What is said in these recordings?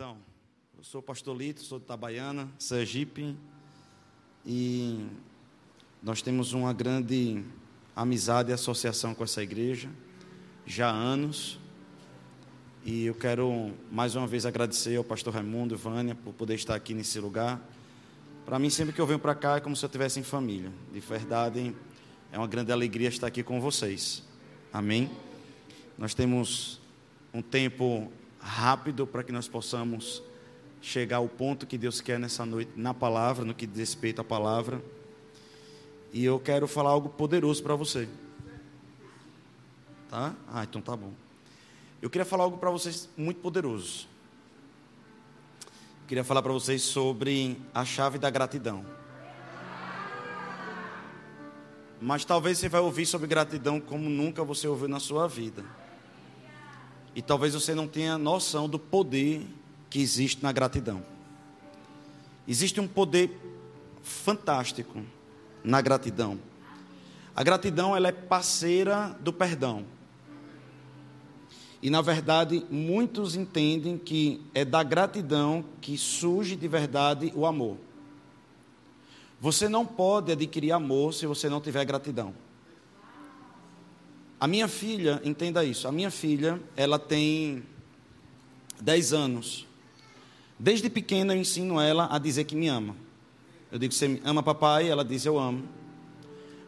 Então, eu sou pastor Lito, sou de Itabaiana, Sergipe, e nós temos uma grande amizade e associação com essa igreja, já há anos, e eu quero mais uma vez agradecer ao pastor Raimundo e Vânia por poder estar aqui nesse lugar. Para mim, sempre que eu venho para cá, é como se eu estivesse em família. De verdade, é uma grande alegria estar aqui com vocês. Amém? Nós temos um tempo rápido para que nós possamos chegar ao ponto que Deus quer nessa noite na palavra, no que diz respeito à palavra. E eu quero falar algo poderoso para você. Tá? Ah, então tá bom. Eu queria falar algo para vocês muito poderoso. Eu queria falar para vocês sobre a chave da gratidão. Mas talvez você vai ouvir sobre gratidão como nunca você ouviu na sua vida. E talvez você não tenha noção do poder que existe na gratidão. Existe um poder fantástico na gratidão. A gratidão ela é parceira do perdão. E na verdade, muitos entendem que é da gratidão que surge de verdade o amor. Você não pode adquirir amor se você não tiver gratidão. A minha filha, entenda isso, a minha filha, ela tem 10 anos. Desde pequena eu ensino ela a dizer que me ama. Eu digo, você ama papai? Ela diz, eu amo.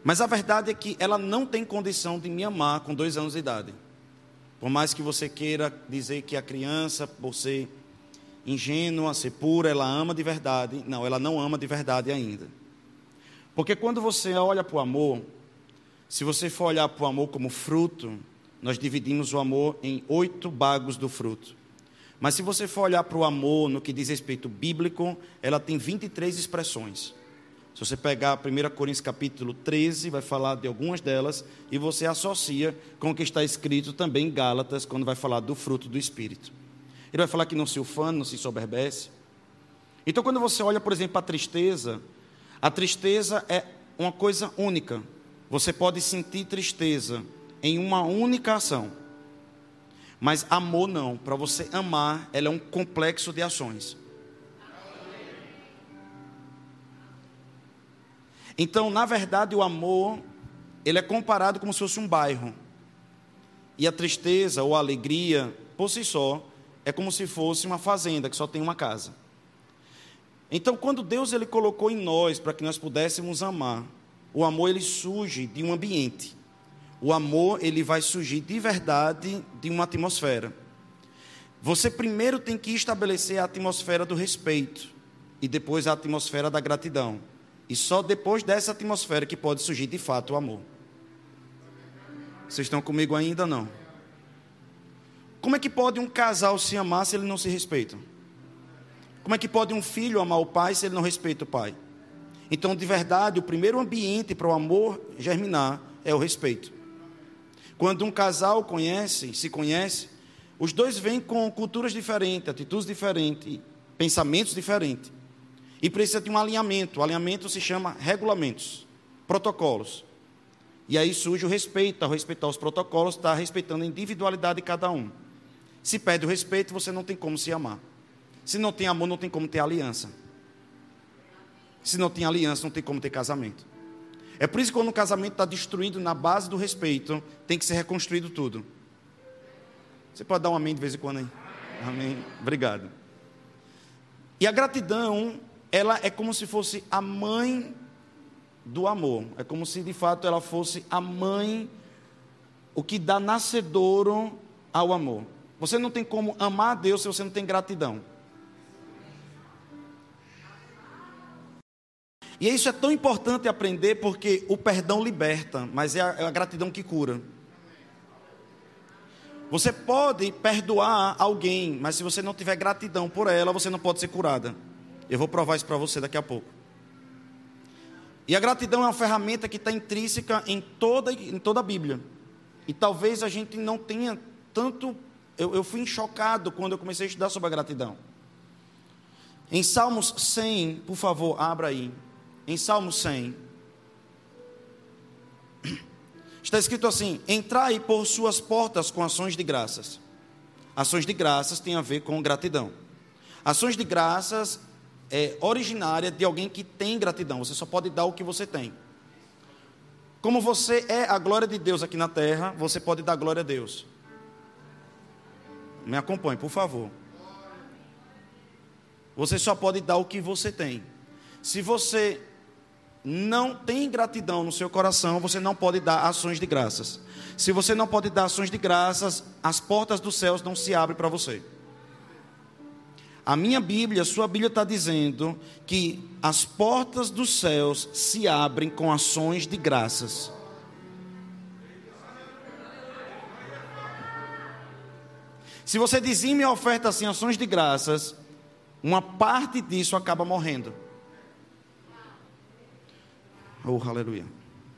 Mas a verdade é que ela não tem condição de me amar com dois anos de idade. Por mais que você queira dizer que a criança, por ser ingênua, ser pura, ela ama de verdade. Não, ela não ama de verdade ainda. Porque quando você olha para o amor, se você for olhar para o amor como fruto, nós dividimos o amor em oito bagos do fruto. Mas se você for olhar para o amor no que diz respeito bíblico, ela tem 23 expressões. Se você pegar 1 Coríntios capítulo 13, vai falar de algumas delas, e você associa com o que está escrito também em Gálatas, quando vai falar do fruto do Espírito. Ele vai falar que não se ufana, não se soberbece. Então, quando você olha, por exemplo, a tristeza, a tristeza é uma coisa única. Você pode sentir tristeza em uma única ação. Mas amor não. Para você amar, ela é um complexo de ações. Então, na verdade, o amor, ele é comparado como se fosse um bairro. E a tristeza ou a alegria, por si só, é como se fosse uma fazenda que só tem uma casa. Então, quando Deus ele colocou em nós para que nós pudéssemos amar, o amor ele surge de um ambiente. O amor ele vai surgir de verdade de uma atmosfera. Você primeiro tem que estabelecer a atmosfera do respeito e depois a atmosfera da gratidão. E só depois dessa atmosfera que pode surgir de fato o amor. Vocês estão comigo ainda não? Como é que pode um casal se amar se ele não se respeita? Como é que pode um filho amar o pai se ele não respeita o pai? Então, de verdade, o primeiro ambiente para o amor germinar é o respeito. Quando um casal conhece, se conhece, os dois vêm com culturas diferentes, atitudes diferentes, pensamentos diferentes. E precisa de um alinhamento. O alinhamento se chama regulamentos, protocolos. E aí surge o respeito. Ao respeitar os protocolos, está respeitando a individualidade de cada um. Se perde o respeito, você não tem como se amar. Se não tem amor, não tem como ter aliança. Se não tem aliança, não tem como ter casamento. É por isso que quando o casamento está destruído na base do respeito, tem que ser reconstruído tudo. Você pode dar um amém de vez em quando aí? Amém. Obrigado. E a gratidão, ela é como se fosse a mãe do amor. É como se de fato ela fosse a mãe, o que dá nascedouro ao amor. Você não tem como amar a Deus se você não tem gratidão. E isso é tão importante aprender porque o perdão liberta, mas é a, é a gratidão que cura. Você pode perdoar alguém, mas se você não tiver gratidão por ela, você não pode ser curada. Eu vou provar isso para você daqui a pouco. E a gratidão é uma ferramenta que está intrínseca em toda, em toda a Bíblia. E talvez a gente não tenha tanto. Eu, eu fui chocado quando eu comecei a estudar sobre a gratidão. Em Salmos 100, por favor, abra aí em Salmo 100, está escrito assim: Entrai por suas portas com ações de graças. Ações de graças tem a ver com gratidão. Ações de graças é originária de alguém que tem gratidão. Você só pode dar o que você tem. Como você é a glória de Deus aqui na terra, você pode dar glória a Deus. Me acompanhe, por favor. Você só pode dar o que você tem. Se você não tem gratidão no seu coração, você não pode dar ações de graças. Se você não pode dar ações de graças, as portas dos céus não se abrem para você. A minha Bíblia, a sua Bíblia está dizendo que as portas dos céus se abrem com ações de graças. Se você dizime a oferta assim, ações de graças, uma parte disso acaba morrendo. Oh, aleluia.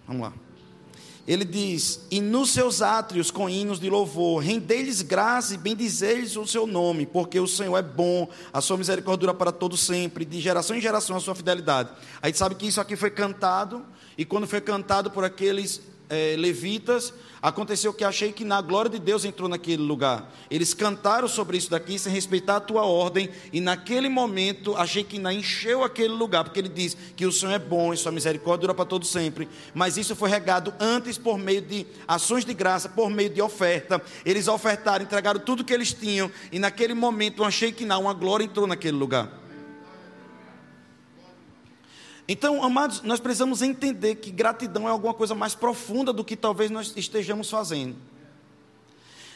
Vamos lá. Ele diz: E nos seus átrios com hinos de louvor, rendei-lhes graça e bendizeis o seu nome, porque o Senhor é bom, a sua misericórdia para todo sempre, de geração em geração a sua fidelidade. A gente sabe que isso aqui foi cantado, e quando foi cantado por aqueles é, levitas, aconteceu que achei que na glória de Deus entrou naquele lugar. Eles cantaram sobre isso daqui sem respeitar a tua ordem, e naquele momento achei que na encheu aquele lugar, porque ele diz que o Senhor é bom e sua misericórdia dura para todo sempre. Mas isso foi regado antes por meio de ações de graça, por meio de oferta. Eles ofertaram, entregaram tudo que eles tinham, e naquele momento achei que não, uma glória entrou naquele lugar. Então, amados, nós precisamos entender que gratidão é alguma coisa mais profunda do que talvez nós estejamos fazendo.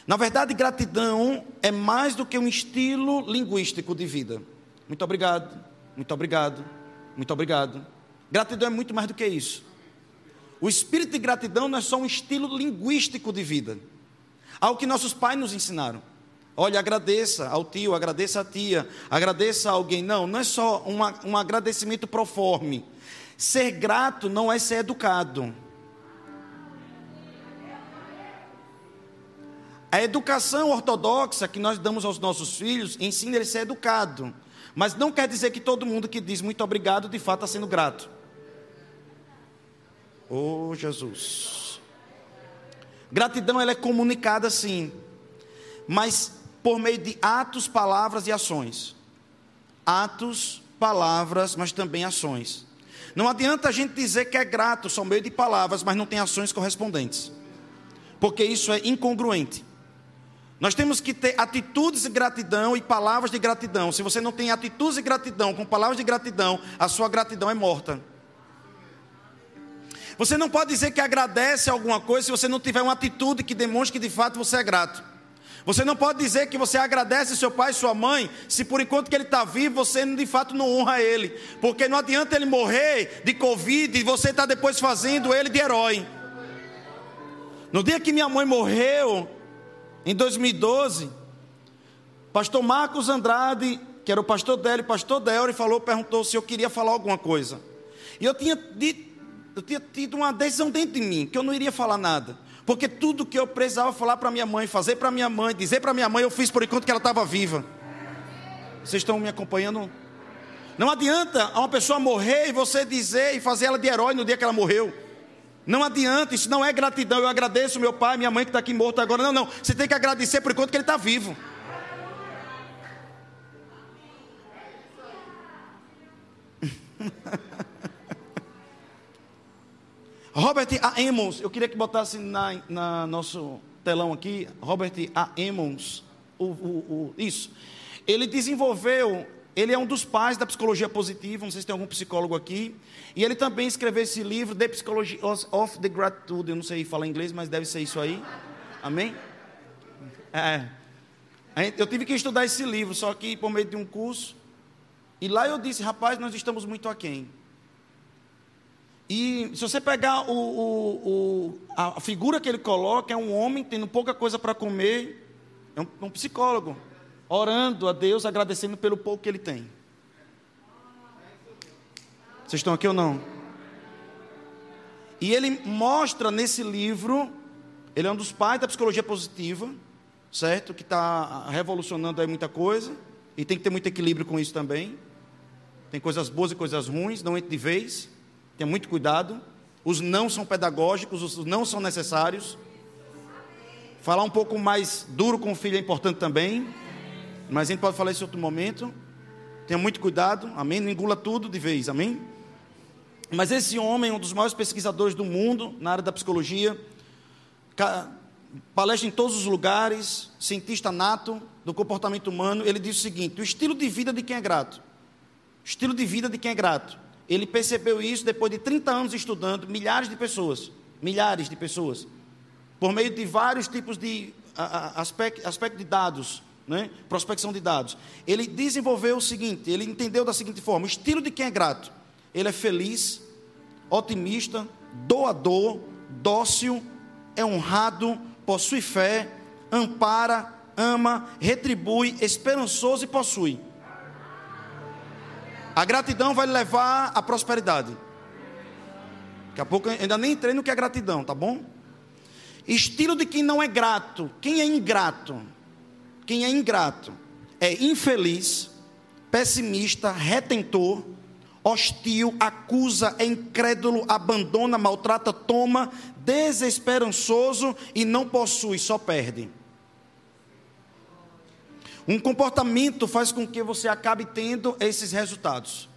Na verdade, gratidão é mais do que um estilo linguístico de vida. Muito obrigado, muito obrigado, muito obrigado. Gratidão é muito mais do que isso. O espírito de gratidão não é só um estilo linguístico de vida. Algo que nossos pais nos ensinaram. Olha, agradeça ao tio, agradeça à tia, agradeça a alguém. Não, não é só uma, um agradecimento proforme. Ser grato não é ser educado. A educação ortodoxa que nós damos aos nossos filhos ensina eles a ser educado. Mas não quer dizer que todo mundo que diz muito obrigado de fato está sendo grato. Oh Jesus. Gratidão ela é comunicada sim, mas por meio de atos, palavras e ações. Atos, palavras, mas também ações. Não adianta a gente dizer que é grato só meio de palavras, mas não tem ações correspondentes. Porque isso é incongruente. Nós temos que ter atitudes de gratidão e palavras de gratidão. Se você não tem atitudes de gratidão com palavras de gratidão, a sua gratidão é morta. Você não pode dizer que agradece alguma coisa se você não tiver uma atitude que demonstre que de fato você é grato. Você não pode dizer que você agradece seu pai e sua mãe, se por enquanto que ele está vivo, você de fato não honra ele. Porque não adianta ele morrer de Covid e você está depois fazendo ele de herói. No dia que minha mãe morreu, em 2012, pastor Marcos Andrade, que era o pastor dela, e pastor Delry, falou, perguntou se eu queria falar alguma coisa. E eu tinha, eu tinha tido uma decisão dentro de mim, que eu não iria falar nada. Porque tudo que eu precisava falar para minha mãe, fazer para minha mãe, dizer para minha mãe, eu fiz por enquanto que ela estava viva. Vocês estão me acompanhando? Não adianta uma pessoa morrer e você dizer e fazer ela de herói no dia que ela morreu. Não adianta, isso não é gratidão. Eu agradeço meu pai, minha mãe que está aqui morto agora. Não, não. Você tem que agradecer por enquanto que ele está vivo. Robert A. Emmons, eu queria que botasse na, na nosso telão aqui, Robert A. Emmons, o, o, o, isso. Ele desenvolveu, ele é um dos pais da psicologia positiva, não sei se tem algum psicólogo aqui, e ele também escreveu esse livro, The Psychology of the Gratitude, eu não sei falar inglês, mas deve ser isso aí, amém? É, eu tive que estudar esse livro, só que por meio de um curso, e lá eu disse, rapaz, nós estamos muito aquém. E se você pegar o, o, o, a figura que ele coloca, é um homem tendo pouca coisa para comer, é um, um, psicólogo, orando a Deus, agradecendo pelo pouco que ele tem. Vocês estão aqui ou não? E ele mostra nesse livro, ele é um dos pais da psicologia positiva, certo? Que está revolucionando aí muita coisa, e tem que ter muito equilíbrio com isso também. Tem coisas boas e coisas ruins, não entre de vez. Tenha muito cuidado. Os não são pedagógicos, os não são necessários. Falar um pouco mais duro com o filho é importante também. Mas a gente pode falar isso em outro momento. Tenha muito cuidado, amém? Não engula tudo de vez, amém? Mas esse homem, um dos maiores pesquisadores do mundo na área da psicologia, palestra em todos os lugares, cientista nato do comportamento humano, ele diz o seguinte: o estilo de vida de quem é grato. Estilo de vida de quem é grato. Ele percebeu isso depois de 30 anos estudando milhares de pessoas, milhares de pessoas, por meio de vários tipos de aspecto, aspecto de dados, né? prospecção de dados. Ele desenvolveu o seguinte: ele entendeu da seguinte forma: o estilo de quem é grato. Ele é feliz, otimista, doador, dócil, é honrado, possui fé, ampara, ama, retribui, esperançoso e possui. A gratidão vai levar à prosperidade. Daqui a pouco eu ainda nem entrei no que é gratidão, tá bom? Estilo de quem não é grato. Quem é ingrato? Quem é ingrato é infeliz, pessimista, retentor, hostil, acusa, é incrédulo, abandona, maltrata, toma, desesperançoso e não possui, só perde. Um comportamento faz com que você acabe tendo esses resultados.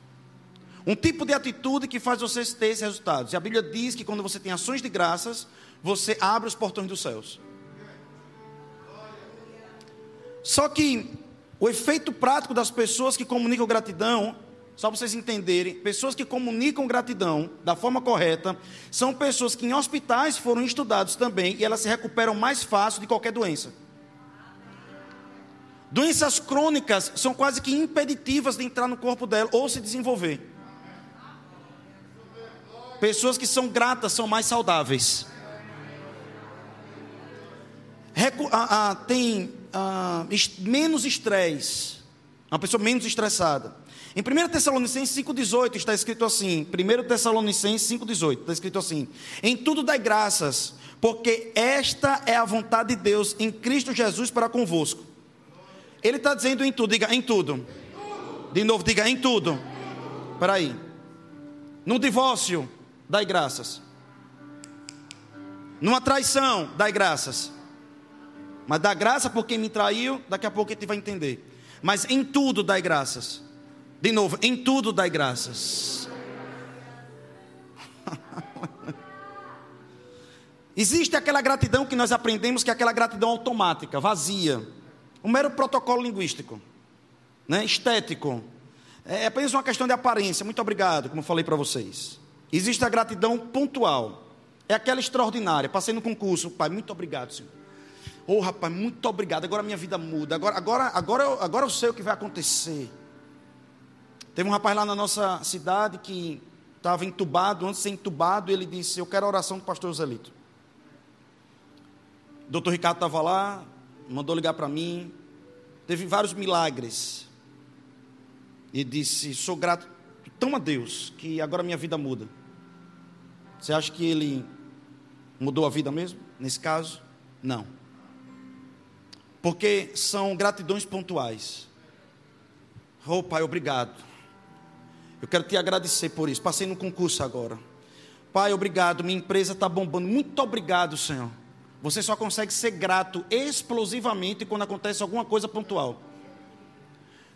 Um tipo de atitude que faz você ter esses resultados. E a Bíblia diz que quando você tem ações de graças, você abre os portões dos céus. Só que o efeito prático das pessoas que comunicam gratidão só para vocês entenderem, pessoas que comunicam gratidão da forma correta são pessoas que em hospitais foram estudados também e elas se recuperam mais fácil de qualquer doença. Doenças crônicas são quase que impeditivas de entrar no corpo dela ou se desenvolver. Pessoas que são gratas são mais saudáveis. Recu ah, ah, tem ah, menos estresse. Uma pessoa menos estressada em 1 Tessalonicenses 5,18 está escrito assim: 1 Tessalonicenses 5,18 está escrito assim: Em tudo dai graças, porque esta é a vontade de Deus em Cristo Jesus para convosco. Ele está dizendo em tudo, diga em tudo. De novo, diga em tudo. Espera aí. No divórcio, dai graças. Numa traição, dai graças. Mas dá graça por quem me traiu, daqui a pouco gente vai entender. Mas em tudo dai graças. De novo, em tudo dai graças. Existe aquela gratidão que nós aprendemos que é aquela gratidão automática, vazia, um mero protocolo linguístico, né? estético. É apenas uma questão de aparência. Muito obrigado, como falei para vocês. Existe a gratidão pontual, é aquela extraordinária. Passei no concurso, pai, muito obrigado, senhor. Oh, rapaz, muito obrigado. Agora minha vida muda. Agora, agora, agora, eu, agora eu sei o que vai acontecer. Teve um rapaz lá na nossa cidade que estava entubado, antes de ser entubado, ele disse: Eu quero a oração do pastor Joselito. Doutor Ricardo estava lá, mandou ligar para mim, teve vários milagres. E disse: Sou grato tão a Deus que agora minha vida muda. Você acha que ele mudou a vida mesmo? Nesse caso, não. Porque são gratidões pontuais. Oh, Pai, obrigado eu quero te agradecer por isso. Passei no concurso agora. Pai, obrigado. Minha empresa está bombando. Muito obrigado, Senhor. Você só consegue ser grato explosivamente quando acontece alguma coisa pontual.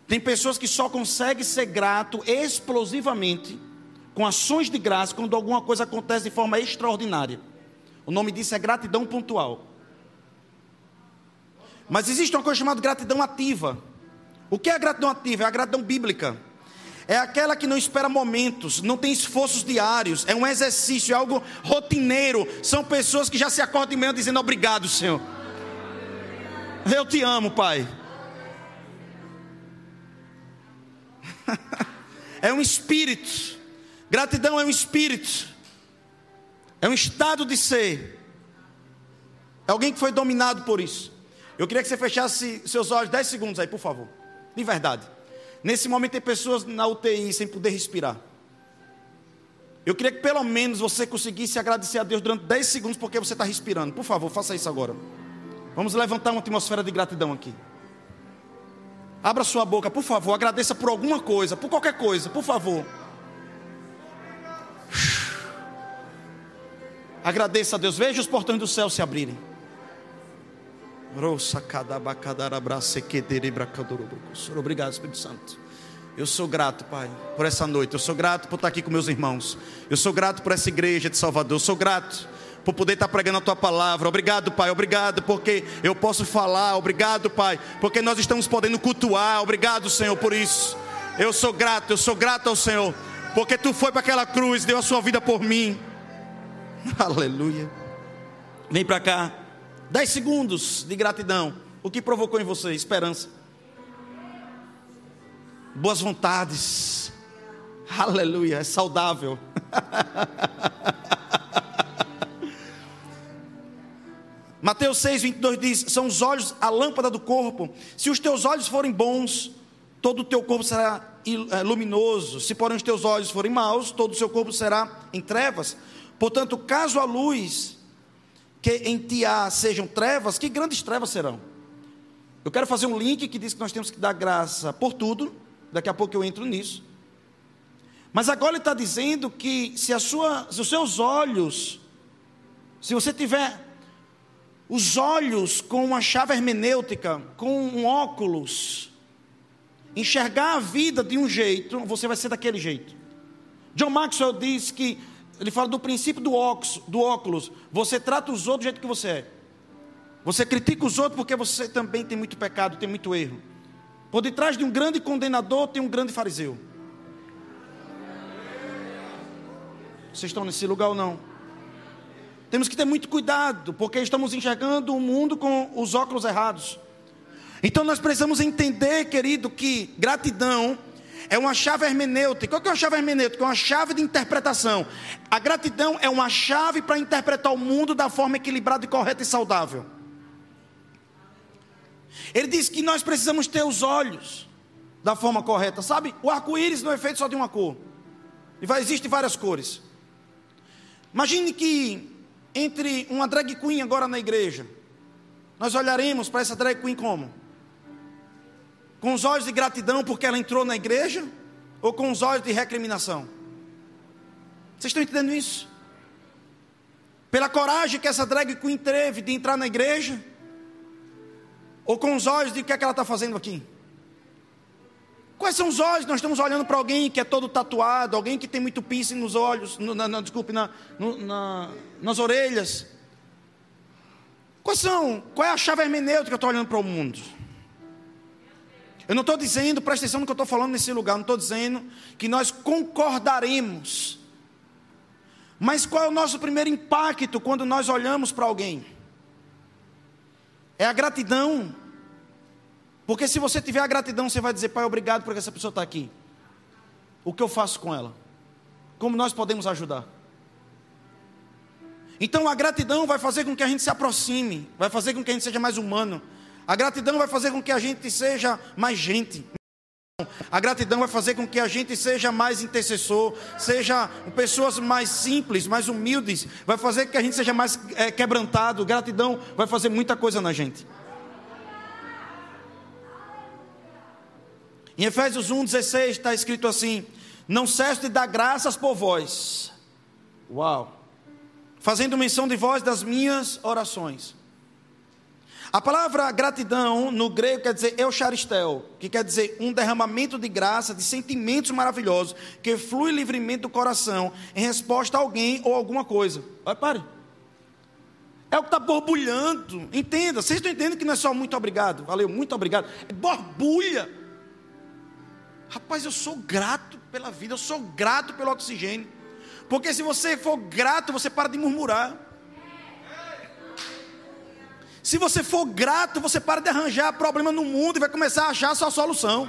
Tem pessoas que só conseguem ser grato explosivamente com ações de graça quando alguma coisa acontece de forma extraordinária. O nome disso é gratidão pontual. Mas existe uma coisa chamada gratidão ativa. O que é a gratidão ativa? É a gratidão bíblica. É aquela que não espera momentos, não tem esforços diários, é um exercício, é algo rotineiro. São pessoas que já se acordam de manhã dizendo obrigado, Senhor. Eu te amo, Pai. é um espírito. Gratidão é um espírito. É um estado de ser. É alguém que foi dominado por isso. Eu queria que você fechasse seus olhos 10 segundos aí, por favor. De verdade. Nesse momento tem pessoas na UTI sem poder respirar. Eu queria que pelo menos você conseguisse agradecer a Deus durante 10 segundos porque você está respirando. Por favor, faça isso agora. Vamos levantar uma atmosfera de gratidão aqui. Abra sua boca, por favor. Agradeça por alguma coisa, por qualquer coisa, por favor. Agradeça a Deus. Veja os portões do céu se abrirem. Obrigado, Espírito Santo. Eu sou grato, Pai, por essa noite. Eu sou grato por estar aqui com meus irmãos. Eu sou grato por essa igreja de Salvador. Eu sou grato por poder estar pregando a tua palavra. Obrigado, Pai. Obrigado porque eu posso falar. Obrigado, Pai, porque nós estamos podendo cultuar. Obrigado, Senhor, por isso. Eu sou grato, eu sou grato ao Senhor, porque tu foi para aquela cruz, deu a sua vida por mim. Aleluia. Vem para cá. Dez segundos de gratidão. O que provocou em você? Esperança boas vontades. Aleluia, é saudável. Mateus 6, 22 diz: São os olhos a lâmpada do corpo. Se os teus olhos forem bons, todo o teu corpo será eh, luminoso. Se, porém, os teus olhos forem maus, todo o seu corpo será em trevas. Portanto, caso a luz que em ti há sejam trevas, que grandes trevas serão? Eu quero fazer um link que diz que nós temos que dar graça por tudo, Daqui a pouco eu entro nisso. Mas agora ele está dizendo que se, sua, se os seus olhos, se você tiver os olhos com uma chave hermenêutica, com um óculos, enxergar a vida de um jeito, você vai ser daquele jeito. John Maxwell diz que, ele fala do princípio do óculos, do óculos você trata os outros do jeito que você é. Você critica os outros porque você também tem muito pecado, tem muito erro. Por detrás de um grande condenador tem um grande fariseu. Vocês estão nesse lugar ou não? Temos que ter muito cuidado, porque estamos enxergando o mundo com os óculos errados. Então nós precisamos entender, querido, que gratidão é uma chave hermenêutica. O que é uma chave hermenêutica? É uma chave de interpretação. A gratidão é uma chave para interpretar o mundo da forma equilibrada, correta e saudável. Ele diz que nós precisamos ter os olhos da forma correta. Sabe, o arco-íris não é feito só de uma cor. Existem várias cores. Imagine que entre uma drag queen agora na igreja, nós olharemos para essa drag queen como? Com os olhos de gratidão porque ela entrou na igreja? Ou com os olhos de recriminação? Vocês estão entendendo isso? Pela coragem que essa drag queen teve de entrar na igreja? Ou com os olhos de o que, é que ela está fazendo aqui? Quais são os olhos? Nós estamos olhando para alguém que é todo tatuado, alguém que tem muito piercing nos olhos, no, na, na, desculpe, na, no, na, nas orelhas. Quais são? Qual é a chave hermenêutica que eu estou olhando para o mundo? Eu não estou dizendo, presta atenção no que eu estou falando nesse lugar, não estou dizendo que nós concordaremos. Mas qual é o nosso primeiro impacto quando nós olhamos para alguém? É a gratidão. Porque se você tiver a gratidão, você vai dizer, Pai, obrigado porque essa pessoa está aqui. O que eu faço com ela? Como nós podemos ajudar? Então a gratidão vai fazer com que a gente se aproxime, vai fazer com que a gente seja mais humano. A gratidão vai fazer com que a gente seja mais gente. A gratidão vai fazer com que a gente seja mais intercessor, seja pessoas mais simples, mais humildes, vai fazer com que a gente seja mais é, quebrantado. Gratidão vai fazer muita coisa na gente. Em Efésios 1,16 está escrito assim: Não cesse de dar graças por vós. Uau! Fazendo menção de vós das minhas orações a palavra gratidão no grego quer dizer eucharistel, que quer dizer um derramamento de graça, de sentimentos maravilhosos, que flui livremente do coração em resposta a alguém ou alguma coisa. Olha, pare. É o que está borbulhando. Entenda, vocês estão entendendo que não é só muito obrigado, valeu, muito obrigado. É borbulha. Rapaz, eu sou grato pela vida, eu sou grato pelo oxigênio. Porque se você for grato, você para de murmurar. Se você for grato, você para de arranjar problema no mundo e vai começar a achar a sua solução.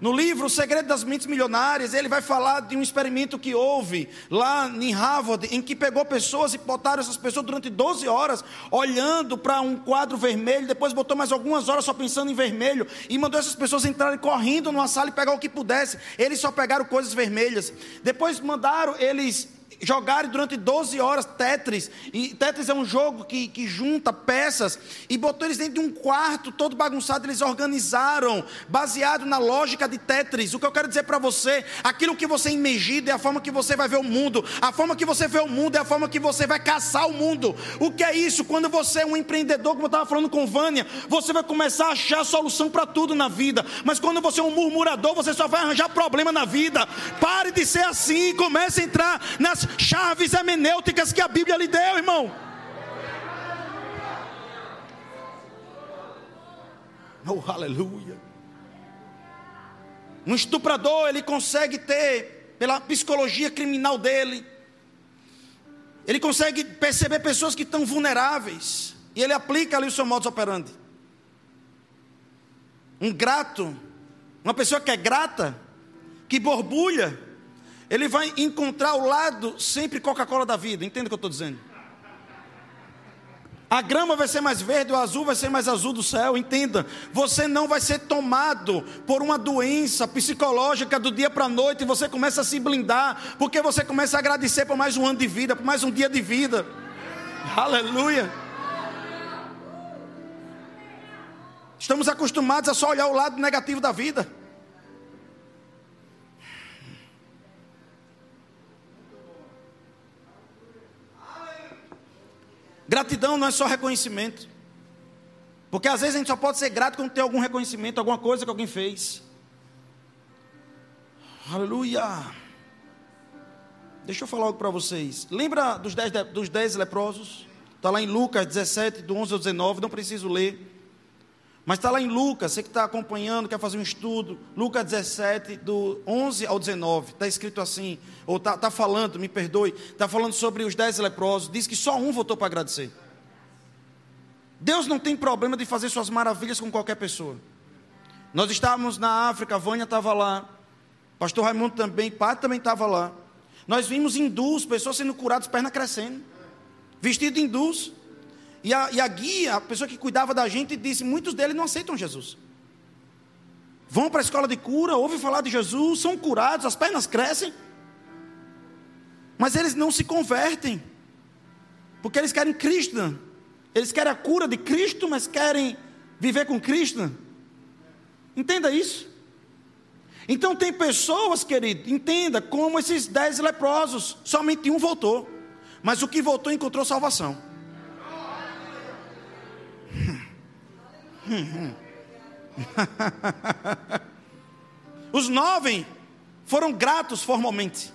No livro O Segredo das Mentes Milionárias, ele vai falar de um experimento que houve lá em Harvard, em que pegou pessoas e botaram essas pessoas durante 12 horas olhando para um quadro vermelho, depois botou mais algumas horas só pensando em vermelho e mandou essas pessoas entrarem correndo numa sala e pegar o que pudesse. Eles só pegaram coisas vermelhas. Depois mandaram eles jogarem durante 12 horas Tetris. E Tetris é um jogo que, que junta peças. E botou eles dentro de um quarto, todo bagunçado. Eles organizaram, baseado na lógica de Tetris. O que eu quero dizer para você: aquilo que você é imergido é a forma que você vai ver o mundo. A forma que você vê o mundo é a forma que você vai caçar o mundo. O que é isso? Quando você é um empreendedor, como eu estava falando com Vânia, você vai começar a achar solução para tudo na vida. Mas quando você é um murmurador, você só vai arranjar problema na vida. Pare de ser assim. Comece a entrar nas chaves hermenêuticas que a Bíblia lhe deu, irmão. Oh, aleluia. Um estuprador, ele consegue ter, pela psicologia criminal dele, ele consegue perceber pessoas que estão vulneráveis, e ele aplica ali o seu modus operandi. Um grato, uma pessoa que é grata, que borbulha, ele vai encontrar o lado sempre Coca-Cola da vida. Entende o que eu estou dizendo? A grama vai ser mais verde, o azul vai ser mais azul do céu. Entenda, você não vai ser tomado por uma doença psicológica do dia para a noite e você começa a se blindar, porque você começa a agradecer por mais um ano de vida, por mais um dia de vida. Aleluia. Estamos acostumados a só olhar o lado negativo da vida. Gratidão não é só reconhecimento. Porque às vezes a gente só pode ser grato quando tem algum reconhecimento, alguma coisa que alguém fez. Aleluia. Deixa eu falar algo para vocês. Lembra dos dez, dos dez leprosos? Está lá em Lucas 17, do 11 ao 19, não preciso ler. Mas está lá em Lucas, você que está acompanhando, quer fazer um estudo, Lucas 17, do 11 ao 19, está escrito assim, ou está tá falando, me perdoe, está falando sobre os dez leprosos, diz que só um votou para agradecer. Deus não tem problema de fazer suas maravilhas com qualquer pessoa. Nós estávamos na África, a Vânia estava lá, pastor Raimundo também, pai também estava lá. Nós vimos hindus, pessoas sendo curadas, perna crescendo, vestido hindus, e a, e a guia, a pessoa que cuidava da gente, disse: muitos deles não aceitam Jesus. Vão para a escola de cura, ouvem falar de Jesus, são curados, as pernas crescem, mas eles não se convertem, porque eles querem Cristo, eles querem a cura de Cristo, mas querem viver com Cristo. Entenda isso. Então tem pessoas, querido, entenda, como esses dez leprosos, somente um voltou, mas o que voltou encontrou salvação. Os nove foram gratos formalmente,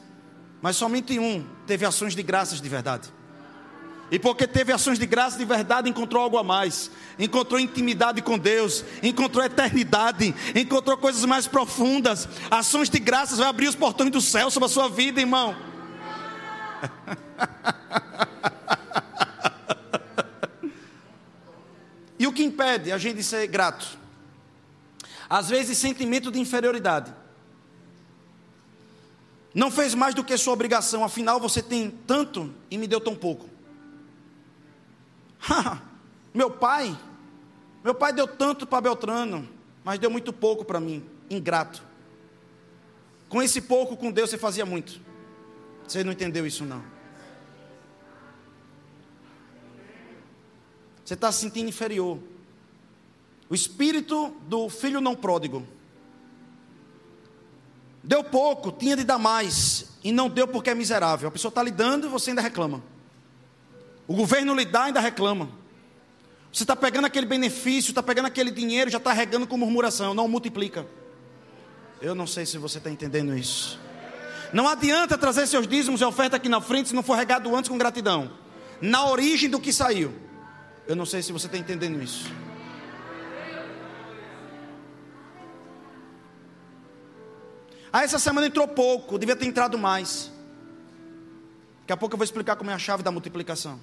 mas somente um teve ações de graças de verdade. E porque teve ações de graça de verdade, encontrou algo a mais. Encontrou intimidade com Deus, encontrou eternidade, encontrou coisas mais profundas. Ações de graças vai abrir os portões do céu sobre a sua vida, irmão. E o que impede a gente ser grato? Às vezes, sentimento de inferioridade. Não fez mais do que sua obrigação, afinal você tem tanto e me deu tão pouco. meu pai, meu pai deu tanto para Beltrano, mas deu muito pouco para mim, ingrato. Com esse pouco com Deus você fazia muito. Você não entendeu isso não. Você está se sentindo inferior. O espírito do filho não pródigo. Deu pouco, tinha de dar mais, e não deu porque é miserável. A pessoa está lhe dando e você ainda reclama. O governo lhe dá e ainda reclama. Você está pegando aquele benefício, está pegando aquele dinheiro, já está regando com murmuração, não multiplica. Eu não sei se você está entendendo isso. Não adianta trazer seus dízimos e oferta aqui na frente se não for regado antes com gratidão. Na origem do que saiu. Eu não sei se você está entendendo isso. Ah, essa semana entrou pouco, devia ter entrado mais. Daqui a pouco eu vou explicar como é a chave da multiplicação.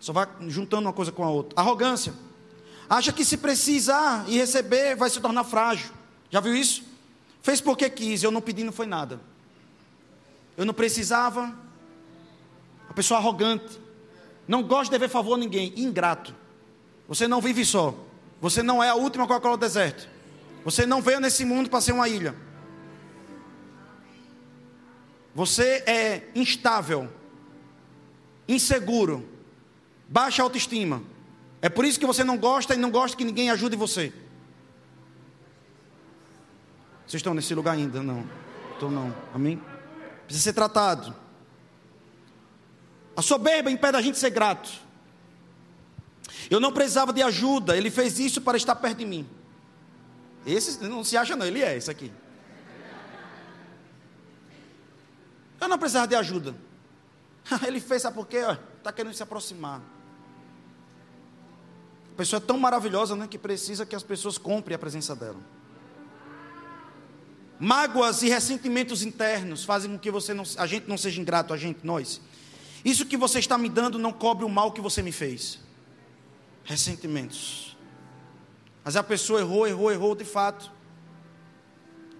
Só vai juntando uma coisa com a outra. Arrogância. Acha que se precisar e receber vai se tornar frágil. Já viu isso? Fez porque quis, eu não pedi, não foi nada. Eu não precisava. A pessoa arrogante. Não gosta de dever favor a ninguém, ingrato. Você não vive só. Você não é a última Coca-Cola do deserto. Você não veio nesse mundo para ser uma ilha. Você é instável, inseguro, baixa autoestima. É por isso que você não gosta e não gosta que ninguém ajude você. Vocês estão nesse lugar ainda? Não. Estou não. Amém? Precisa ser tratado. A soberba impede a gente ser grato. Eu não precisava de ajuda, ele fez isso para estar perto de mim. Esse não se acha, não, ele é esse aqui. Eu não precisava de ajuda. Ele fez, sabe por quê? Está querendo se aproximar. A pessoa é tão maravilhosa né, que precisa que as pessoas comprem a presença dela. Mágoas e ressentimentos internos fazem com que você não, a gente não seja ingrato, a gente, nós. Isso que você está me dando não cobre o mal que você me fez. Ressentimentos. Mas a pessoa errou, errou, errou de fato.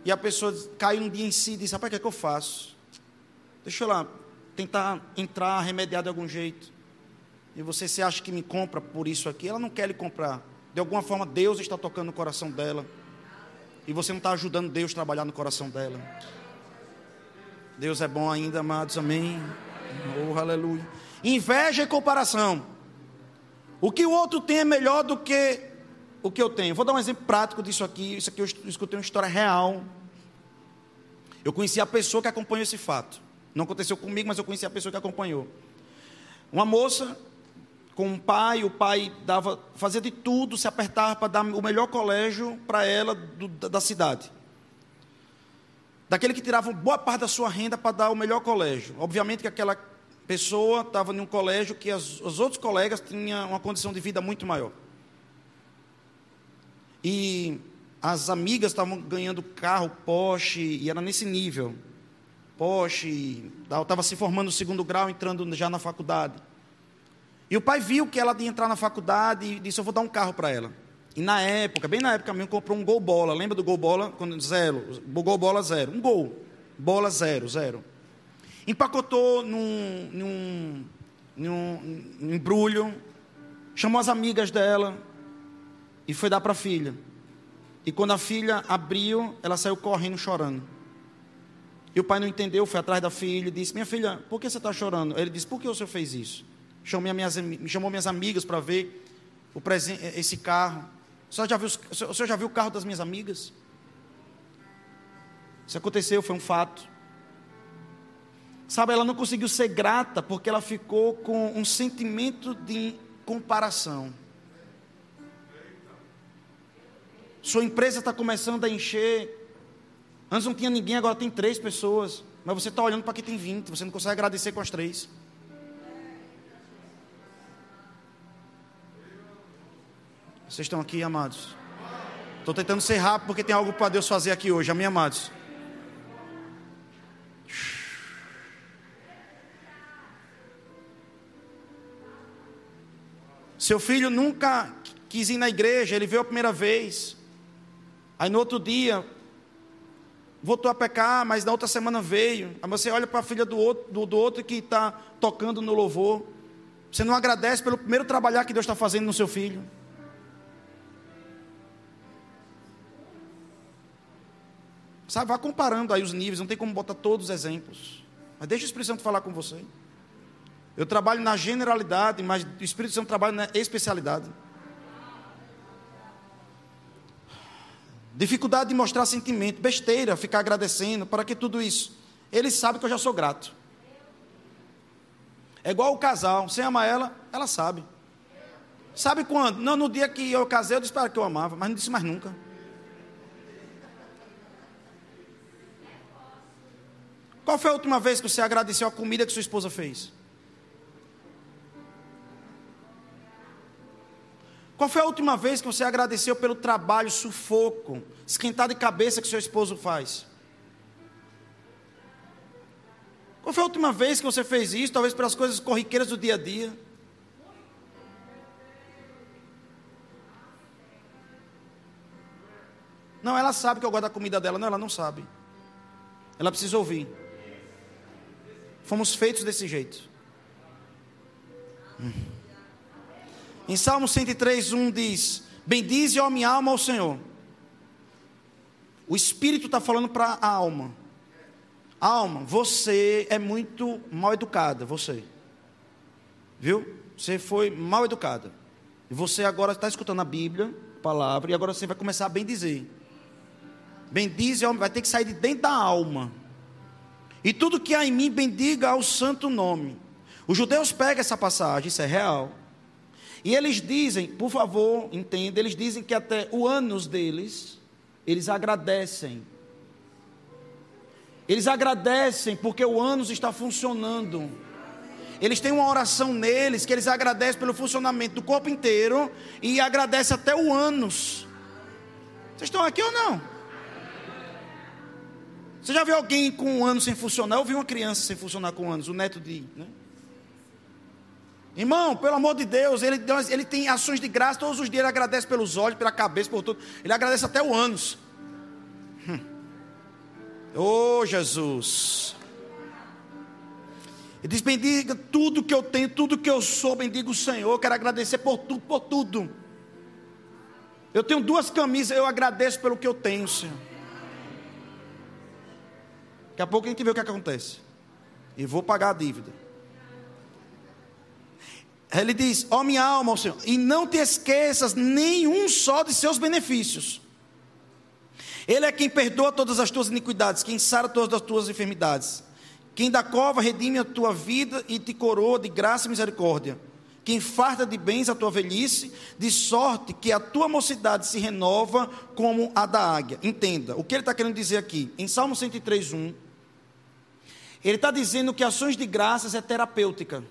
E a pessoa cai um dia em si e diz: Rapaz, o que é que eu faço? Deixa eu lá tentar entrar, remediar de algum jeito. E você se acha que me compra por isso aqui? Ela não quer lhe comprar. De alguma forma, Deus está tocando no coração dela. E você não está ajudando Deus a trabalhar no coração dela. Deus é bom ainda, amados. Amém. Oh, aleluia. Inveja e comparação. O que o outro tem é melhor do que o que eu tenho. Vou dar um exemplo prático disso aqui. Isso aqui eu escutei uma história real. Eu conheci a pessoa que acompanhou esse fato. Não aconteceu comigo, mas eu conheci a pessoa que acompanhou. Uma moça com um pai, o pai dava, fazia de tudo, se apertava para dar o melhor colégio para ela do, da cidade. Daquele que tirava boa parte da sua renda para dar o melhor colégio. Obviamente que aquela pessoa estava em um colégio que as, os outros colegas tinham uma condição de vida muito maior. E as amigas estavam ganhando carro, Porsche, e era nesse nível. Porsche, estava se formando no segundo grau, entrando já na faculdade. E o pai viu que ela ia entrar na faculdade e disse: Eu vou dar um carro para ela. E na época, bem na época mesmo, comprou um gol bola. Lembra do gol bola? Quando, zero. Gol bola zero. Um gol. Bola zero, zero. Empacotou num, num, num, num embrulho, chamou as amigas dela e foi dar para a filha. E quando a filha abriu, ela saiu correndo chorando. E o pai não entendeu, foi atrás da filha e disse: Minha filha, por que você está chorando? Ele disse: Por que o senhor fez isso? Chamou minhas, chamou minhas amigas para ver o esse carro. Senhor, já viu, já viu o carro das minhas amigas? Isso aconteceu, foi um fato. Sabe, ela não conseguiu ser grata porque ela ficou com um sentimento de comparação. Sua empresa está começando a encher Antes não tinha ninguém, agora tem três pessoas. Mas você está olhando para quem tem 20, você não consegue agradecer com as três. Vocês estão aqui, amados? Estou tentando ser rápido porque tem algo para Deus fazer aqui hoje, amém, amados? Seu filho nunca quis ir na igreja, ele veio a primeira vez. Aí no outro dia, voltou a pecar, mas na outra semana veio. Aí você olha para a filha do outro, do, do outro que está tocando no louvor. Você não agradece pelo primeiro trabalhar que Deus está fazendo no seu filho. Sabe, vá comparando aí os níveis, não tem como botar todos os exemplos. Mas deixa o Espírito Santo falar com você. Eu trabalho na generalidade, mas o Espírito Santo trabalha na especialidade. Dificuldade de mostrar sentimento, besteira, ficar agradecendo, para que tudo isso? Ele sabe que eu já sou grato. É igual o casal, você ama ela, ela sabe. Sabe quando? Não, no dia que eu casei, eu disse para que eu amava, mas não disse mais nunca. Qual foi a última vez que você agradeceu a comida que sua esposa fez? Qual foi a última vez que você agradeceu pelo trabalho, sufoco, esquentar de cabeça que seu esposo faz? Qual foi a última vez que você fez isso? Talvez pelas coisas corriqueiras do dia a dia. Não, ela sabe que eu gosto da comida dela. Não, ela não sabe. Ela precisa ouvir. Fomos feitos desse jeito. Hum. Em Salmo 103, 1 diz: Bendize, ó minha alma, ao Senhor. O Espírito está falando para a alma. Alma, você é muito mal educada, você. Viu? Você foi mal educada. E você agora está escutando a Bíblia, a palavra, e agora você vai começar a bem dizer. Bendize, vai ter que sair de dentro da alma. E tudo que há em mim, bendiga ao santo nome. Os judeus pegam essa passagem, isso é real. E eles dizem, por favor, entenda, eles dizem que até o ânus deles, eles agradecem. Eles agradecem porque o ânus está funcionando. Eles têm uma oração neles que eles agradecem pelo funcionamento do corpo inteiro e agradecem até o ânus. Vocês estão aqui ou não? Você já viu alguém com um ano sem funcionar? Eu vi uma criança sem funcionar com anos, o neto de. Né? Irmão, pelo amor de Deus, ele, ele tem ações de graça todos os dias, ele agradece pelos olhos, pela cabeça, por tudo. Ele agradece até o ânus. Hum. Oh, Jesus. Ele diz: bendiga tudo que eu tenho, tudo que eu sou, bendiga o Senhor. Quero agradecer por tudo, por tudo. Eu tenho duas camisas, eu agradeço pelo que eu tenho, Senhor. Daqui a pouco a gente vê o que acontece. E vou pagar a dívida. Ele diz: Ó oh, minha alma, ó Senhor, e não te esqueças nenhum só de seus benefícios. Ele é quem perdoa todas as tuas iniquidades, quem sara todas as tuas enfermidades, quem da cova redime a tua vida e te coroa de graça e misericórdia, quem farta de bens a tua velhice, de sorte que a tua mocidade se renova como a da águia. Entenda, o que ele está querendo dizer aqui? Em Salmo 103, 1. Ele está dizendo que ações de graças é terapêutica.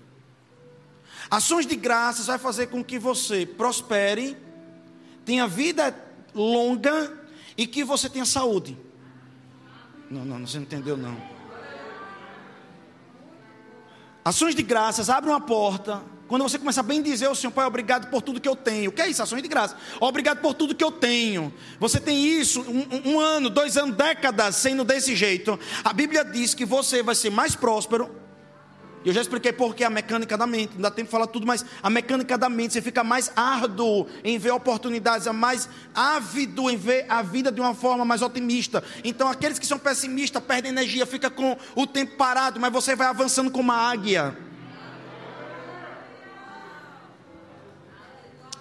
Ações de graças vai fazer com que você prospere, tenha vida longa e que você tenha saúde. Não, não, você não entendeu não. Ações de graças abrem uma porta quando você começa a bem dizer ao Senhor, Pai, obrigado por tudo que eu tenho. O que é isso? Ações de graça. Obrigado por tudo que eu tenho. Você tem isso, um, um ano, dois anos, décadas sendo desse jeito. A Bíblia diz que você vai ser mais próspero. Eu já expliquei por que a mecânica da mente, não dá tempo de falar tudo, mas a mecânica da mente, você fica mais árduo em ver oportunidades, é mais ávido em ver a vida de uma forma mais otimista. Então, aqueles que são pessimistas perdem energia, fica com o tempo parado, mas você vai avançando como uma águia.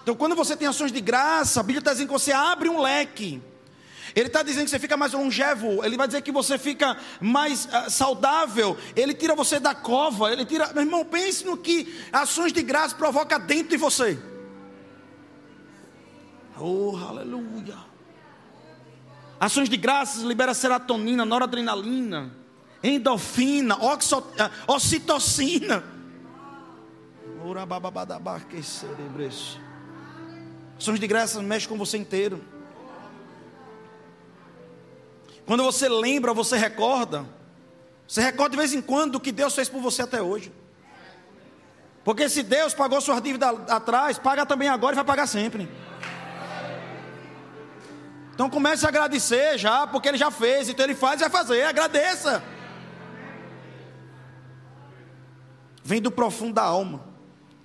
Então, quando você tem ações de graça, a Bíblia está dizendo que você abre um leque. Ele está dizendo que você fica mais longevo. Ele vai dizer que você fica mais uh, saudável. Ele tira você da cova. Ele tira. Meu irmão, pense no que ações de graça provoca dentro de você. Oh, aleluia. Ações de graças libera serotonina, noradrenalina, endorfina, oxo, uh, ocitocina. Ora bababadabá que cerebreço. Ações de graça mexem com você inteiro. Quando você lembra, você recorda. Você recorda de vez em quando o que Deus fez por você até hoje. Porque se Deus pagou sua dívida atrás, paga também agora e vai pagar sempre. Então comece a agradecer já, porque ele já fez, então ele faz e vai fazer, agradeça. Vem do profundo da alma.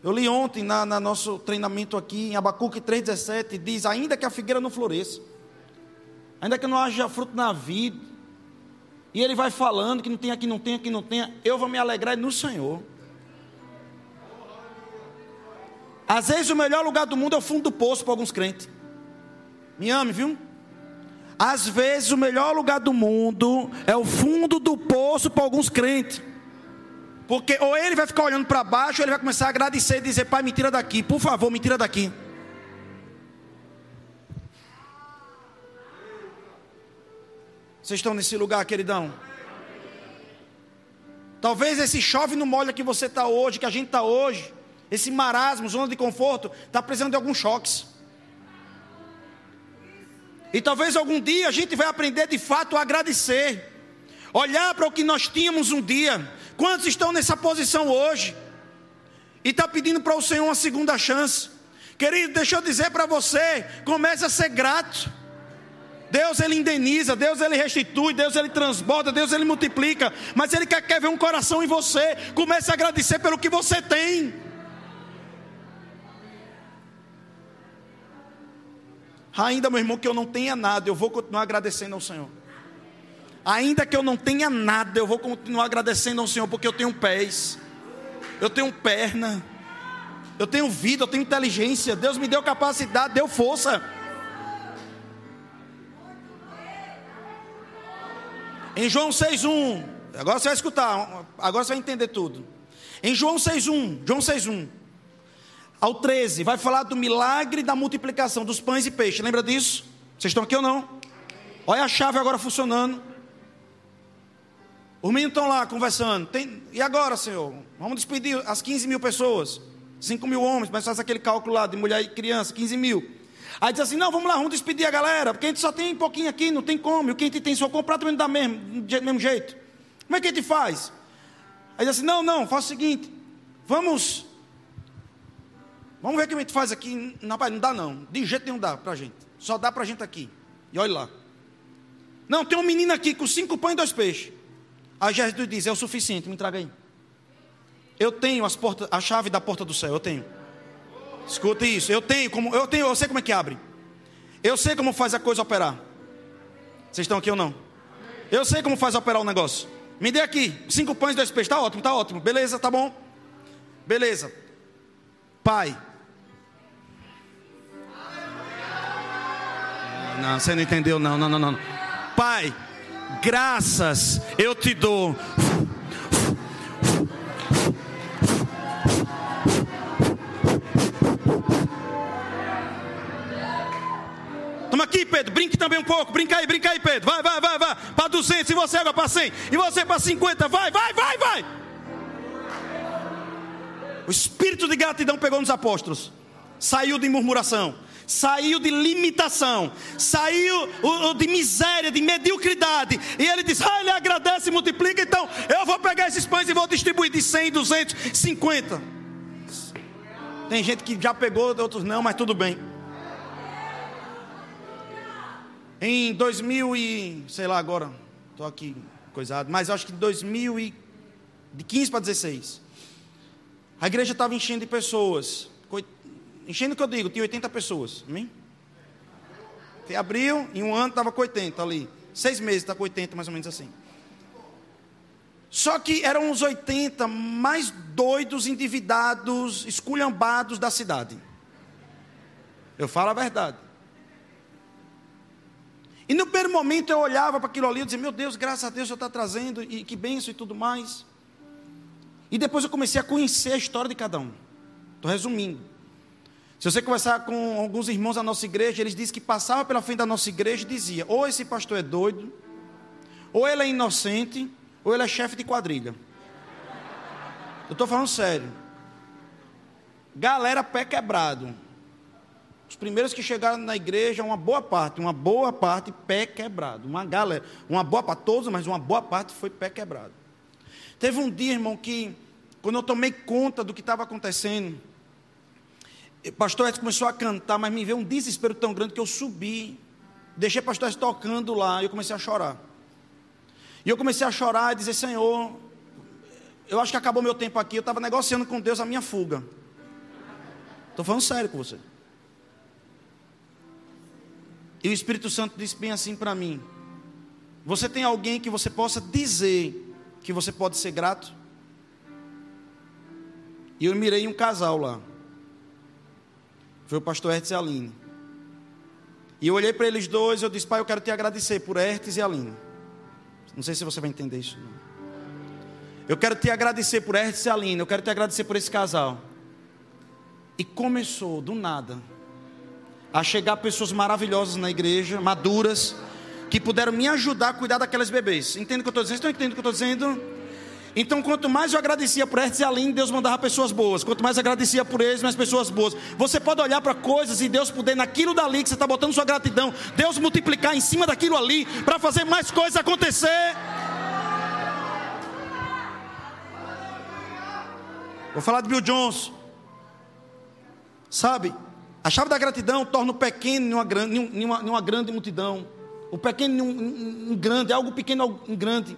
Eu li ontem na, na nosso treinamento aqui em Abacuque 3,17, diz: ainda que a figueira não floresça, ainda que não haja fruto na vida, e ele vai falando que não tem aqui, não tem aqui, não tem, eu vou me alegrar no Senhor. Às vezes o melhor lugar do mundo é o fundo do poço para alguns crentes. Me ame, viu? Às vezes o melhor lugar do mundo é o fundo do poço para alguns crentes. Porque ou ele vai ficar olhando para baixo, ou ele vai começar a agradecer e dizer: Pai, me tira daqui, por favor, me tira daqui. Vocês estão nesse lugar, queridão? Talvez esse chove no molha que você está hoje, que a gente está hoje, esse marasmo, zona de conforto, está precisando de alguns choques. E talvez algum dia a gente vai aprender de fato a agradecer, olhar para o que nós tínhamos um dia, Quantos estão nessa posição hoje? E está pedindo para o Senhor uma segunda chance. Querido, deixa eu dizer para você: comece a ser grato. Deus ele indeniza, Deus ele restitui, Deus ele transborda, Deus ele multiplica, mas ele quer, quer ver um coração em você. Comece a agradecer pelo que você tem. Ainda, meu irmão, que eu não tenha nada, eu vou continuar agradecendo ao Senhor. Ainda que eu não tenha nada, eu vou continuar agradecendo ao Senhor, porque eu tenho pés, eu tenho perna, eu tenho vida, eu tenho inteligência. Deus me deu capacidade, deu força. Em João 6,1, agora você vai escutar, agora você vai entender tudo. Em João 6,1, João 6,1 ao 13, vai falar do milagre da multiplicação dos pães e peixes. Lembra disso? Vocês estão aqui ou não? Olha a chave agora funcionando. Os meninos estão lá conversando. Tem... E agora, Senhor? Vamos despedir as 15 mil pessoas. 5 mil homens, mas faz aquele cálculo lá de mulher e criança, 15 mil. Aí diz assim: não, vamos lá, vamos despedir a galera, porque a gente só tem um pouquinho aqui, não tem como. O que a gente tem só comprar também não dá mesmo, do mesmo jeito. Como é que a gente faz? Aí diz assim: não, não, faz o seguinte: vamos Vamos ver o que a gente faz aqui. Não, não dá não. De jeito nenhum dá para a gente. Só dá para a gente aqui. E olha lá. Não, tem um menino aqui com cinco pães e dois peixes. Aí Jesus diz: é o suficiente, me traga aí. Eu tenho as portas, a chave da porta do céu, eu tenho. Escuta isso, eu tenho como, eu tenho, eu sei como é que abre. Eu sei como faz a coisa operar. Vocês estão aqui ou não? Eu sei como faz operar o negócio. Me dê aqui, cinco pães e dois peixes. Tá ótimo, tá ótimo. Beleza, tá bom? Beleza. Pai, Não, você não entendeu, não, não, não, não. Pai, graças eu te dou. Toma aqui, Pedro, brinque também um pouco. Brinca aí, brinca aí, Pedro. Vai, vai, vai, vai. Para 200, e você agora para 100. E você para 50. Vai, vai, vai, vai. O espírito de gratidão pegou nos apóstolos. Saiu de murmuração saiu de limitação, saiu de miséria, de mediocridade. E ele diz: Ah, ele agradece e multiplica. Então eu vou pegar esses pães e vou distribuir de 100, 200, 50. Tem gente que já pegou, outros não, mas tudo bem. Em 2000 e sei lá agora, estou aqui coisado, mas acho que em 2000 e de 15 para 16, a igreja estava enchendo de pessoas enchendo o que eu digo, tinha 80 pessoas. Amém? Abriu, em um ano estava com 80 ali. Seis meses está com 80, mais ou menos assim. Só que eram os 80 mais doidos, endividados, esculhambados da cidade. Eu falo a verdade. E no primeiro momento eu olhava para aquilo ali e dizia: Meu Deus, graças a Deus Senhor está trazendo, e que benção e tudo mais. E depois eu comecei a conhecer a história de cada um. Estou resumindo. Se você conversar com alguns irmãos da nossa igreja, eles dizem que passava pela frente da nossa igreja e dizia: ou esse pastor é doido, ou ele é inocente, ou ele é chefe de quadrilha. Eu estou falando sério. Galera pé quebrado. Os primeiros que chegaram na igreja, uma boa parte, uma boa parte pé quebrado. Uma galera, uma boa para todos, mas uma boa parte foi pé quebrado. Teve um dia, irmão, que quando eu tomei conta do que estava acontecendo, pastor Edson começou a cantar, mas me veio um desespero tão grande que eu subi, deixei o pastor Edson tocando lá, e eu comecei a chorar. E eu comecei a chorar e dizer, Senhor, eu acho que acabou meu tempo aqui, eu estava negociando com Deus a minha fuga. Estou falando sério com você. E o Espírito Santo disse bem assim para mim: Você tem alguém que você possa dizer que você pode ser grato? E eu mirei um casal lá. Foi o pastor Hertz e Aline. E eu olhei para eles dois e eu disse, pai, eu quero te agradecer por Hertz e Aline. Não sei se você vai entender isso. Não. Eu quero te agradecer por Hertz e Aline. Eu quero te agradecer por esse casal. E começou do nada a chegar pessoas maravilhosas na igreja, maduras, que puderam me ajudar a cuidar daquelas bebês. Entende o que eu estou dizendo? Estão entendendo o que eu estou dizendo? Então, quanto mais eu agradecia por Hertz e Aline, Deus mandava pessoas boas. Quanto mais eu agradecia por eles, mais pessoas boas. Você pode olhar para coisas e Deus poder, naquilo dali que você está botando sua gratidão, Deus multiplicar em cima daquilo ali, para fazer mais coisas acontecer. Vou falar de Bill Jones. Sabe, a chave da gratidão torna o pequeno em uma grande, em uma, em uma grande multidão. O pequeno em um, um grande, algo pequeno em grande.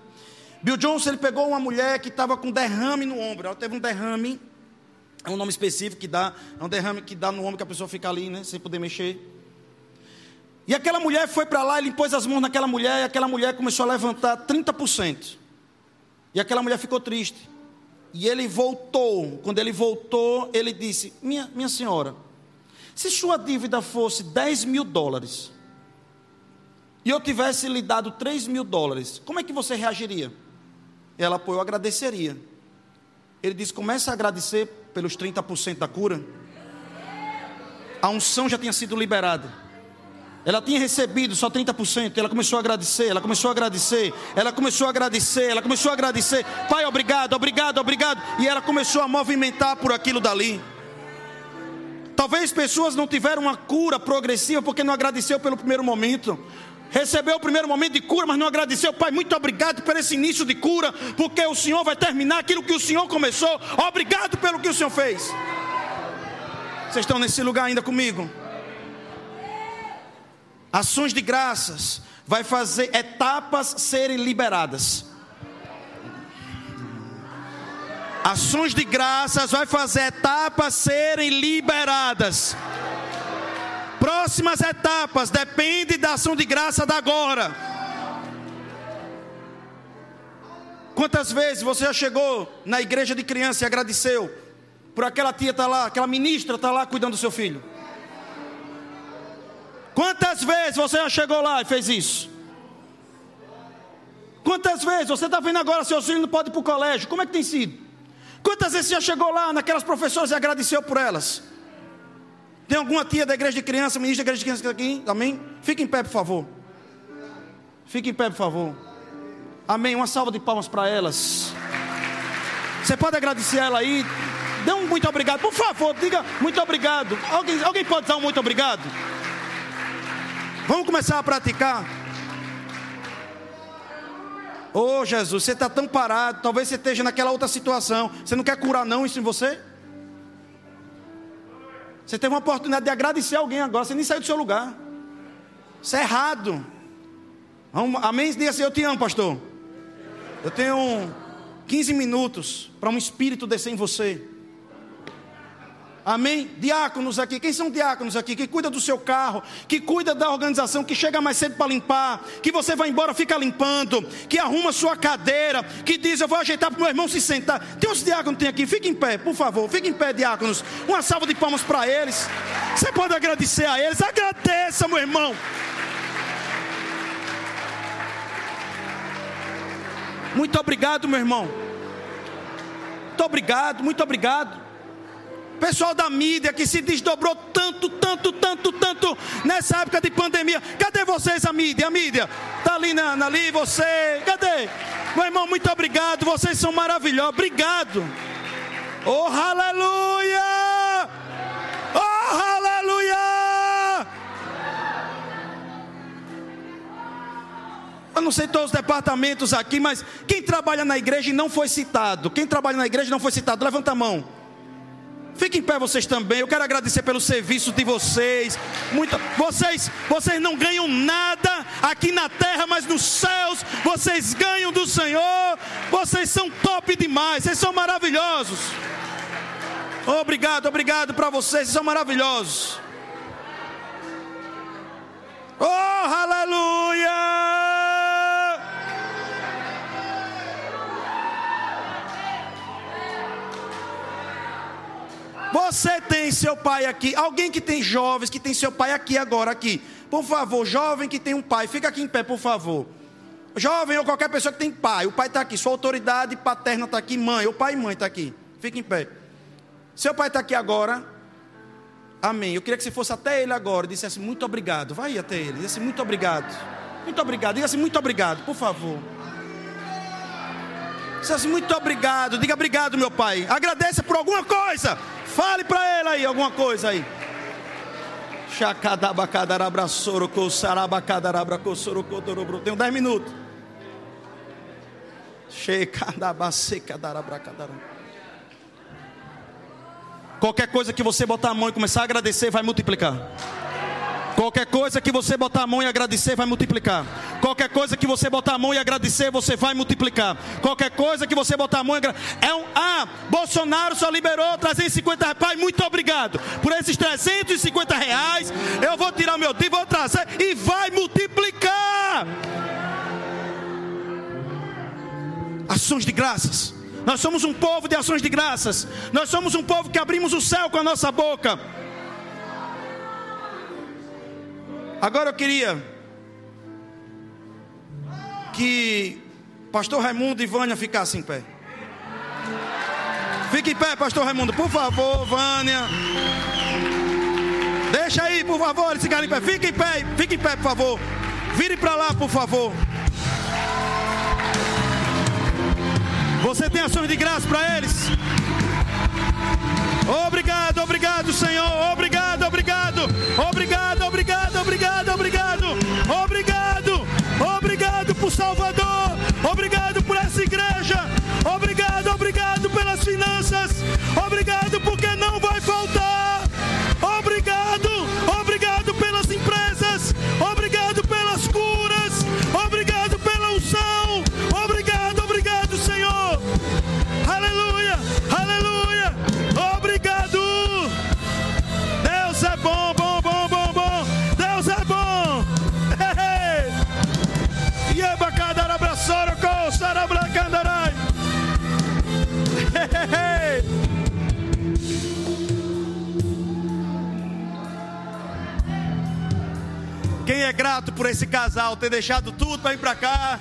Bill Johnson ele pegou uma mulher que estava com derrame no ombro. Ela teve um derrame, é um nome específico que dá, é um derrame que dá no ombro que a pessoa fica ali, né, sem poder mexer. E aquela mulher foi para lá, ele pôs as mãos naquela mulher, e aquela mulher começou a levantar 30%. E aquela mulher ficou triste. E ele voltou. Quando ele voltou, ele disse: Minha, minha senhora, se sua dívida fosse 10 mil dólares, e eu tivesse lhe dado 3 mil dólares, como é que você reagiria? Ela, eu agradeceria. Ele disse: Comece a agradecer pelos 30% da cura. A unção já tinha sido liberada. Ela tinha recebido só 30%, ela começou a agradecer, ela começou a agradecer, ela começou a agradecer, ela começou a agradecer. Pai, obrigado, obrigado, obrigado. E ela começou a movimentar por aquilo dali. Talvez pessoas não tiveram uma cura progressiva porque não agradeceu pelo primeiro momento. Recebeu o primeiro momento de cura, mas não agradeceu. Pai, muito obrigado por esse início de cura, porque o Senhor vai terminar aquilo que o Senhor começou. Obrigado pelo que o Senhor fez. Vocês estão nesse lugar ainda comigo? Ações de graças vai fazer etapas serem liberadas. Ações de graças vai fazer etapas serem liberadas. Próximas etapas depende da ação de graça da agora. Quantas vezes você já chegou na igreja de criança e agradeceu por aquela tia estar tá lá, aquela ministra estar tá lá cuidando do seu filho? Quantas vezes você já chegou lá e fez isso? Quantas vezes você está vendo agora seu filho não pode ir para o colégio? Como é que tem sido? Quantas vezes você já chegou lá naquelas professoras e agradeceu por elas? Tem alguma tia da igreja de criança, ministra da igreja de criança aqui? Amém? Fique em pé, por favor. Fique em pé, por favor. Amém. Uma salva de palmas para elas. Você pode agradecer ela aí. Dê um muito obrigado. Por favor, diga muito obrigado. Alguém, alguém pode dar um muito obrigado? Vamos começar a praticar. Oh Jesus, você está tão parado. Talvez você esteja naquela outra situação. Você não quer curar, não, isso em você? Você teve uma oportunidade de agradecer alguém agora. Você nem saiu do seu lugar. Isso é errado. Amém? Diga assim: Eu te amo, pastor. Eu tenho 15 minutos para um espírito descer em você. Amém? Diáconos aqui, quem são diáconos aqui? Que cuida do seu carro, que cuida da organização, que chega mais cedo para limpar, que você vai embora, fica limpando, que arruma sua cadeira, que diz: Eu vou ajeitar para o meu irmão se sentar. Tem uns diáconos tem aqui, fique em pé, por favor, fique em pé, diáconos. Uma salva de palmas para eles. Você pode agradecer a eles, agradeça, meu irmão. Muito obrigado, meu irmão. Muito obrigado, muito obrigado. Pessoal da mídia que se desdobrou tanto, tanto, tanto, tanto nessa época de pandemia. Cadê vocês, a mídia? A mídia. Tá ali, Nana, ali, você. Cadê? Meu irmão, muito obrigado. Vocês são maravilhosos. Obrigado. Oh, aleluia! Oh, aleluia! Eu não sei todos os departamentos aqui, mas quem trabalha na igreja e não foi citado? Quem trabalha na igreja e não foi citado? Levanta a mão. Fiquem em pé vocês também. Eu quero agradecer pelo serviço de vocês. Muito, vocês, vocês não ganham nada aqui na terra, mas nos céus vocês ganham do Senhor. Vocês são top demais. Vocês são maravilhosos. Obrigado, obrigado para vocês. Vocês são maravilhosos. Oh, aleluia! Você tem seu pai aqui. Alguém que tem jovens que tem seu pai aqui agora aqui. Por favor, jovem que tem um pai, fica aqui em pé, por favor. Jovem ou qualquer pessoa que tem pai, o pai está aqui, sua autoridade paterna está aqui, mãe, o pai e mãe está aqui. Fica em pé. Seu pai está aqui agora. Amém. Eu queria que você fosse até ele agora e dissesse muito obrigado. Vai até ele, disse muito obrigado. Muito obrigado. Diga assim, muito obrigado, por favor. Assim, muito obrigado. Diga obrigado, meu pai. Agradeça por alguma coisa. Fale para ele aí alguma coisa aí. Tenho 10 minutos. Qualquer coisa que você botar a mão e começar a agradecer, vai multiplicar. Qualquer coisa que você botar a mão e agradecer, vai multiplicar. Qualquer coisa que você botar a mão e agradecer, você vai multiplicar. Qualquer coisa que você botar a mão e agradecer. É um, ah, Bolsonaro só liberou 350 reais. Pai, muito obrigado por esses 350 reais. Eu vou tirar o meu dia, vou trazer e vai multiplicar. Ações de graças. Nós somos um povo de ações de graças. Nós somos um povo que abrimos o céu com a nossa boca. Agora eu queria que pastor Raimundo e Vânia ficassem em pé. Fique em pé, pastor Raimundo, por favor, Vânia. Deixa aí, por favor, eles ficarem em pé. Fique em pé, fique em pé, por favor. Vire para lá, por favor. Você tem ações de graça para eles? Obrigado, obrigado, Senhor. Obrigado, obrigado. Obrigado, obrigado, Salvador. Obrigado por essa igreja. Obrigado, obrigado pelas finanças. Obrigado porque não vai faltar. É grato por esse casal ter deixado tudo para ir para cá?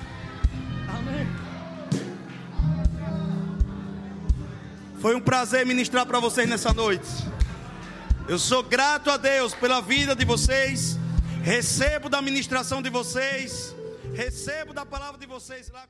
Amém. Foi um prazer ministrar para vocês nessa noite. Eu sou grato a Deus pela vida de vocês. Recebo da ministração de vocês. Recebo da palavra de vocês lá.